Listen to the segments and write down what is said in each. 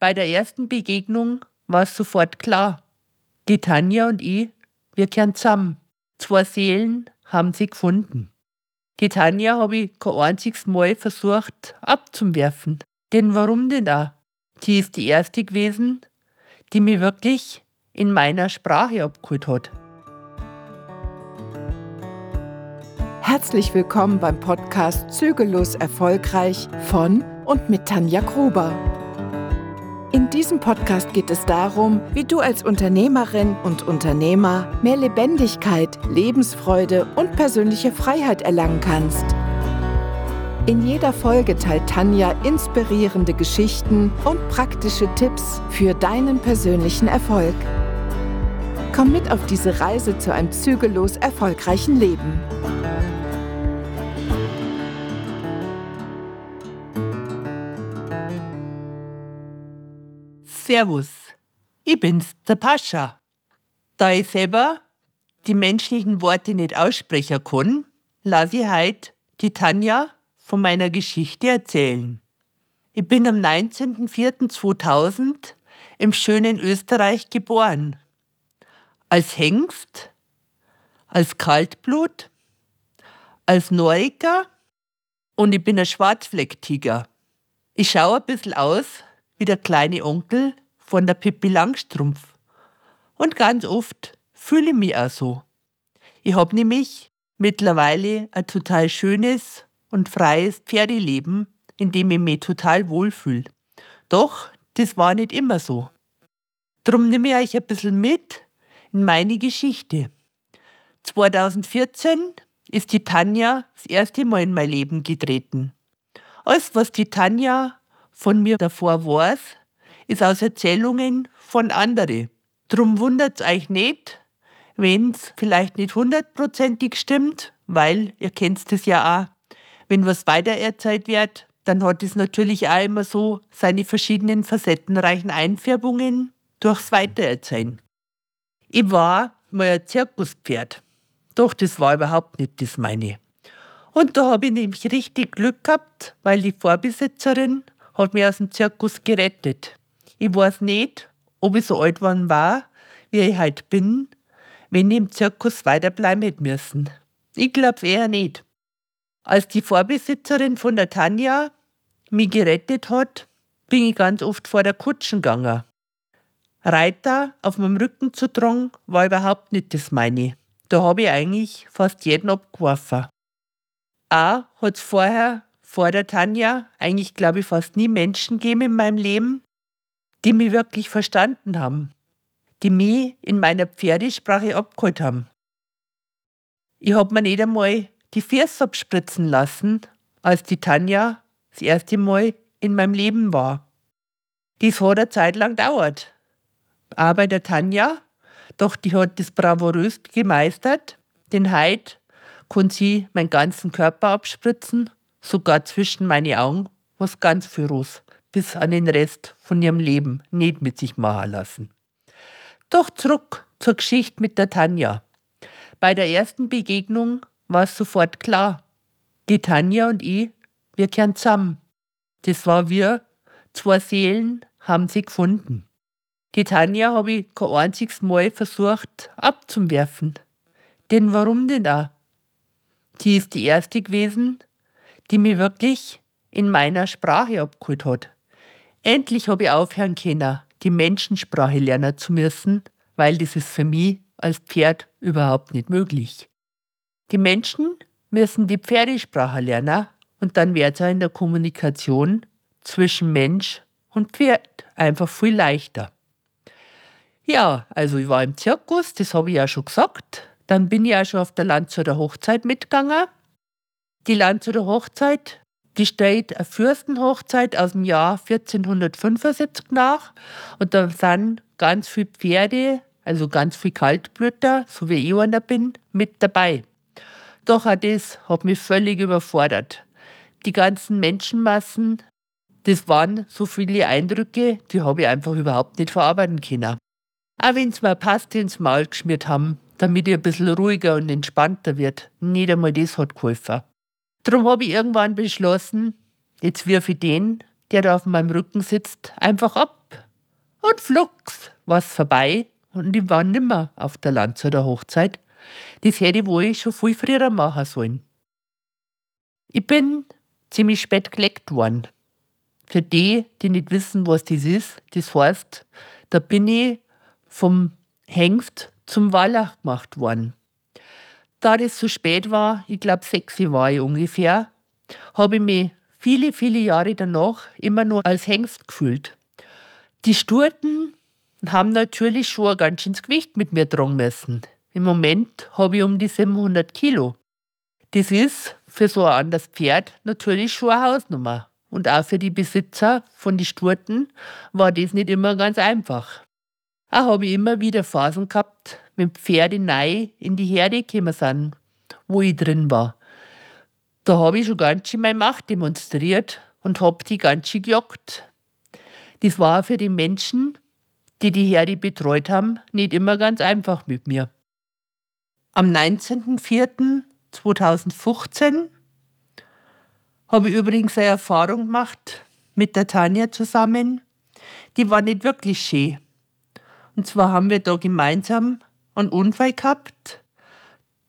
Bei der ersten Begegnung war es sofort klar. Die Tanja und ich, wir kehren zusammen. Zwei Seelen haben sie gefunden. Die Tanja habe ich kein einziges Mal versucht abzuwerfen. Denn warum denn da? Die ist die erste gewesen, die mich wirklich in meiner Sprache abgeholt hat. Herzlich willkommen beim Podcast Zügellos Erfolgreich von und mit Tanja Gruber. In diesem Podcast geht es darum, wie du als Unternehmerin und Unternehmer mehr Lebendigkeit, Lebensfreude und persönliche Freiheit erlangen kannst. In jeder Folge teilt Tanja inspirierende Geschichten und praktische Tipps für deinen persönlichen Erfolg. Komm mit auf diese Reise zu einem zügellos erfolgreichen Leben. Servus, ich bin's, der Pascha. Da ich selber die menschlichen Worte nicht aussprechen kann, lasse ich heute die Tanja von meiner Geschichte erzählen. Ich bin am 19.04.2000 im schönen Österreich geboren. Als Hengst, als Kaltblut, als Noriker und ich bin ein Schwarzflecktiger. Ich schaue ein bisschen aus wie der kleine Onkel von der Pippi Langstrumpf. Und ganz oft fühle ich mich auch so. Ich habe nämlich mittlerweile ein total schönes und freies Pferdeleben, in dem ich mich total wohlfühle. Doch, das war nicht immer so. Drum nehme ich euch ein bisschen mit in meine Geschichte. 2014 ist die Tanja das erste Mal in mein Leben getreten. Alles, was die Tanja von mir davor weiß, ist aus Erzählungen von anderen. Drum wundert euch nicht, wenn es vielleicht nicht hundertprozentig stimmt, weil ihr kennt es ja auch. Wenn was weitererzählt wird, dann hat es natürlich auch immer so seine verschiedenen facettenreichen Einfärbungen durchs Weitererzählen. Ich war mal ein Zirkuspferd. Doch das war überhaupt nicht das meine. Und da habe ich nämlich richtig Glück gehabt, weil die Vorbesitzerin hat mich aus dem Zirkus gerettet. Ich weiß nicht, ob ich so alt geworden war, wie ich heute bin, wenn ich im Zirkus weiterbleiben hätte müssen. Ich glaube eher nicht. Als die Vorbesitzerin von der Tanja mich gerettet hat, bin ich ganz oft vor der Kutschen gegangen. Reiter auf meinem Rücken zu tragen, war überhaupt nicht das meine. Da habe ich eigentlich fast jeden abgeworfen. Auch hat es vorher vor der Tanja eigentlich, glaube ich, fast nie Menschen gegeben in meinem Leben, die mich wirklich verstanden haben, die mich in meiner Pferdesprache abgeholt haben. Ich habe mir nicht einmal die Füße abspritzen lassen, als die Tanja das erste Mal in meinem Leben war. Dies hat eine Zeit lang gedauert. Aber bei der Tanja, doch die hat das bravourös gemeistert, denn heute kann sie meinen ganzen Körper abspritzen sogar zwischen meine Augen, was ganz für Russ bis an den Rest von ihrem Leben nicht mit sich machen lassen. Doch zurück zur Geschichte mit der Tanja. Bei der ersten Begegnung war es sofort klar. Die Tanja und ich, wir kehren zusammen. Das war wir, zwei Seelen haben sie gefunden. Die Tanja habe ich kein einziges Mal versucht abzuwerfen. Denn warum denn da? Die ist die erste gewesen, die mich wirklich in meiner Sprache abgeholt hat. Endlich habe ich aufhören können, die Menschensprache lernen zu müssen, weil das ist für mich als Pferd überhaupt nicht möglich. Die Menschen müssen die Pferdesprache lernen und dann wird es auch in der Kommunikation zwischen Mensch und Pferd einfach viel leichter. Ja, also ich war im Zirkus, das habe ich ja schon gesagt. Dann bin ich auch schon auf der Landshuter Hochzeit mitgegangen. Die Landshuter Hochzeit, die stellt eine Fürstenhochzeit aus dem Jahr 1475 nach. Und da sind ganz viele Pferde, also ganz viele Kaltblüter, so wie ich einer bin, mit dabei. Doch auch das hat mich völlig überfordert. Die ganzen Menschenmassen, das waren so viele Eindrücke, die habe ich einfach überhaupt nicht verarbeiten können. Auch wenn sie mir Paste ins Maul geschmiert haben, damit ich ein bisschen ruhiger und entspannter wird. Nicht einmal das hat geholfen. Darum habe ich irgendwann beschlossen, jetzt wirf ich den, der da auf meinem Rücken sitzt, einfach ab. Und flugs war's vorbei und ich war nimmer auf der Landshütter Hochzeit. Das hätte ich wohl schon viel früher machen sollen. Ich bin ziemlich spät geleckt worden. Für die, die nicht wissen, was das ist, das heißt, da bin ich vom Hengst zum Wallach gemacht worden. Da das so spät war, ich glaube sechs war ich ungefähr, habe ich mich viele, viele Jahre danach immer nur als Hengst gefühlt. Die Sturten haben natürlich schon ein ganz schönes Gewicht mit mir tragen müssen. Im Moment habe ich um die 700 Kilo. Das ist für so ein anderes Pferd natürlich schon eine Hausnummer. Und auch für die Besitzer von den Sturten war das nicht immer ganz einfach. Auch habe ich immer wieder Phasen gehabt, wenn Pferde neu in die Herde gekommen sind, wo ich drin war. Da habe ich schon ganz schön meine Macht demonstriert und habe die ganz schön gejagt. Das war für die Menschen, die die Herde betreut haben, nicht immer ganz einfach mit mir. Am 19.04.2015 habe ich übrigens eine Erfahrung gemacht mit der Tanja zusammen. Die war nicht wirklich schön. Und zwar haben wir da gemeinsam einen Unfall gehabt.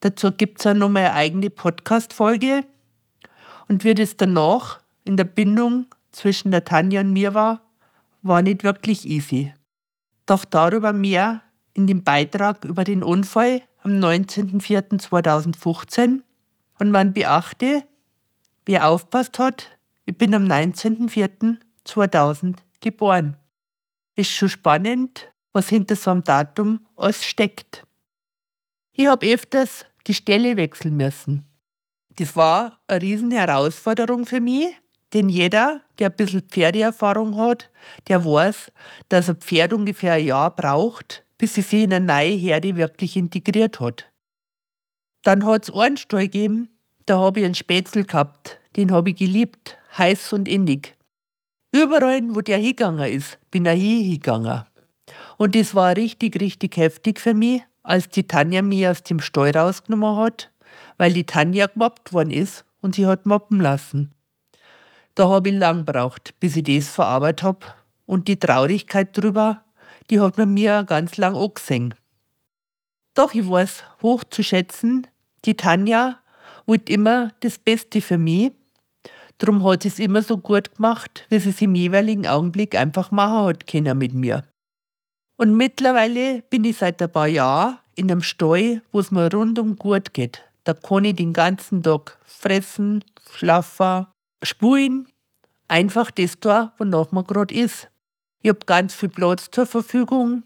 Dazu gibt es auch noch mal eine eigene Podcast-Folge. Und wie das danach in der Bindung zwischen der Tanja und mir war, war nicht wirklich easy. Doch darüber mehr in dem Beitrag über den Unfall am 19.04.2015. Und man beachte, wer aufpasst hat, ich bin am 19.04.2000 geboren. Ist schon spannend, was hinter so einem Datum alles steckt. Ich habe öfters die Stelle wechseln müssen. Das war eine riesen Herausforderung für mich, denn jeder, der ein bisschen Pferdeerfahrung hat, der weiß, dass ein Pferd ungefähr ein Jahr braucht, bis sie sich in eine neue Herde wirklich integriert hat. Dann hat es einen Stall gegeben, da habe ich einen Spätzl gehabt, den habe ich geliebt, heiß und innig. Überall, wo der hingegangen ist, bin ich hingegangen. Und das war richtig, richtig heftig für mich, als die Tanja mich aus dem Stall rausgenommen hat, weil die Tanja gemobbt worden ist und sie hat mobben lassen. Da habe ich lang gebraucht, bis ich das verarbeitet habe. Und die Traurigkeit drüber, die hat man mir ganz lang angesehen. Doch ich weiß hoch zu schätzen, die Tanja wollte immer das Beste für mich. Darum hat sie es immer so gut gemacht, wie sie es im jeweiligen Augenblick einfach machen hat können mit mir. Und mittlerweile bin ich seit ein paar Jahren in einem Stall, wo es mir rundum gut geht. Da kann ich den ganzen Tag fressen, schlafen, spulen, einfach das da, wonach man gerade ist. Ich habe ganz viel Platz zur Verfügung.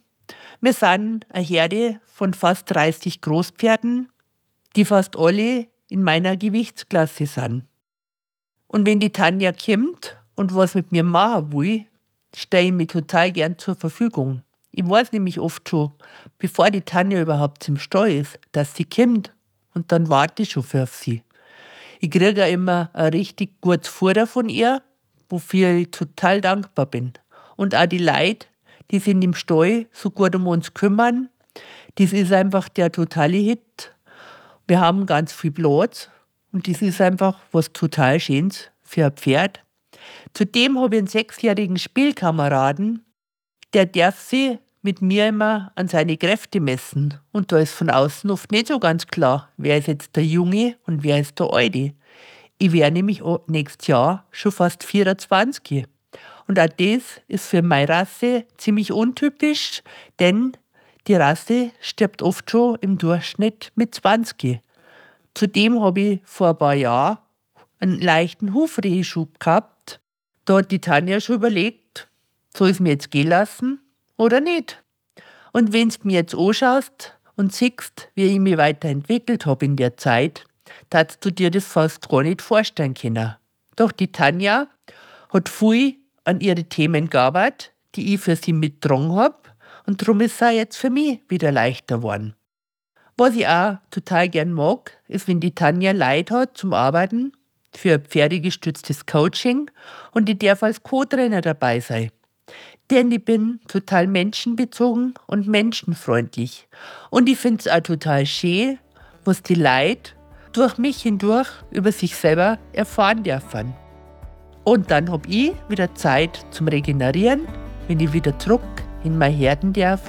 Wir sind eine Herde von fast 30 Großpferden, die fast alle in meiner Gewichtsklasse sind. Und wenn die Tanja kommt und was mit mir machen will, stehe ich mir total gern zur Verfügung. Ich weiß nämlich oft schon, bevor die Tanja überhaupt im Stall ist, dass sie kommt und dann warte ich schon für sie. Ich kriege ja immer ein richtig gutes Futter von ihr, wofür ich total dankbar bin. Und auch die Leute, die sich im Stall so gut um uns kümmern, das ist einfach der totale Hit. Wir haben ganz viel Platz und das ist einfach was total Schönes für ein Pferd. Zudem habe ich einen sechsjährigen Spielkameraden, der darf sie mit mir immer an seine Kräfte messen. Und da ist von außen oft nicht so ganz klar, wer ist jetzt der Junge und wer ist der Alte. Ich werde nämlich nächstes Jahr schon fast 24. Und auch das ist für meine Rasse ziemlich untypisch, denn die Rasse stirbt oft schon im Durchschnitt mit 20. Zudem habe ich vor ein paar Jahren einen leichten Hufreheschub gehabt. Da hat die Tanja schon überlegt, soll ich es mir jetzt gehen lassen oder nicht? Und wenn du mir jetzt anschaust und siehst, wie ich mich weiterentwickelt habe in der Zeit, darfst du dir das fast gar nicht vorstellen können. Doch die Tanja hat viel an ihre Themen gearbeitet, die ich für sie mitgetragen habe, und darum ist es jetzt für mich wieder leichter geworden. Was ich auch total gern mag, ist, wenn die Tanja Leid hat zum Arbeiten für pferdegestütztes Coaching und ich darf als Co-Trainer dabei sein. Ich bin total menschenbezogen und menschenfreundlich. Und ich finde es auch total schön, was die Leute durch mich hindurch über sich selber erfahren dürfen. Und dann habe ich wieder Zeit zum Regenerieren, wenn ich wieder zurück in mein Herden darf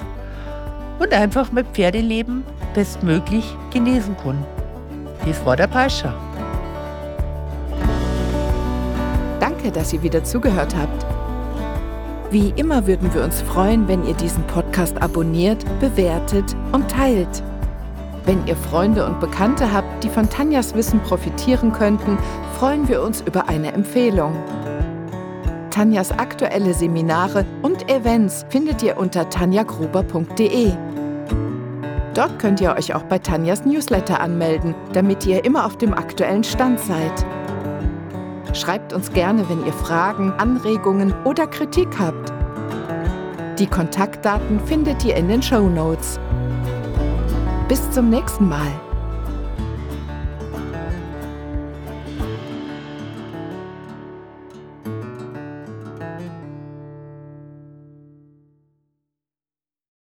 und einfach mein Pferdeleben bestmöglich genießen kann. Das war der Pascha. Danke, dass ihr wieder zugehört habt. Wie immer würden wir uns freuen, wenn ihr diesen Podcast abonniert, bewertet und teilt. Wenn ihr Freunde und Bekannte habt, die von Tanjas Wissen profitieren könnten, freuen wir uns über eine Empfehlung. Tanjas aktuelle Seminare und Events findet ihr unter tanjagruber.de. Dort könnt ihr euch auch bei Tanjas Newsletter anmelden, damit ihr immer auf dem aktuellen Stand seid. Schreibt uns gerne, wenn ihr Fragen, Anregungen oder Kritik habt. Die Kontaktdaten findet ihr in den Show Notes. Bis zum nächsten Mal.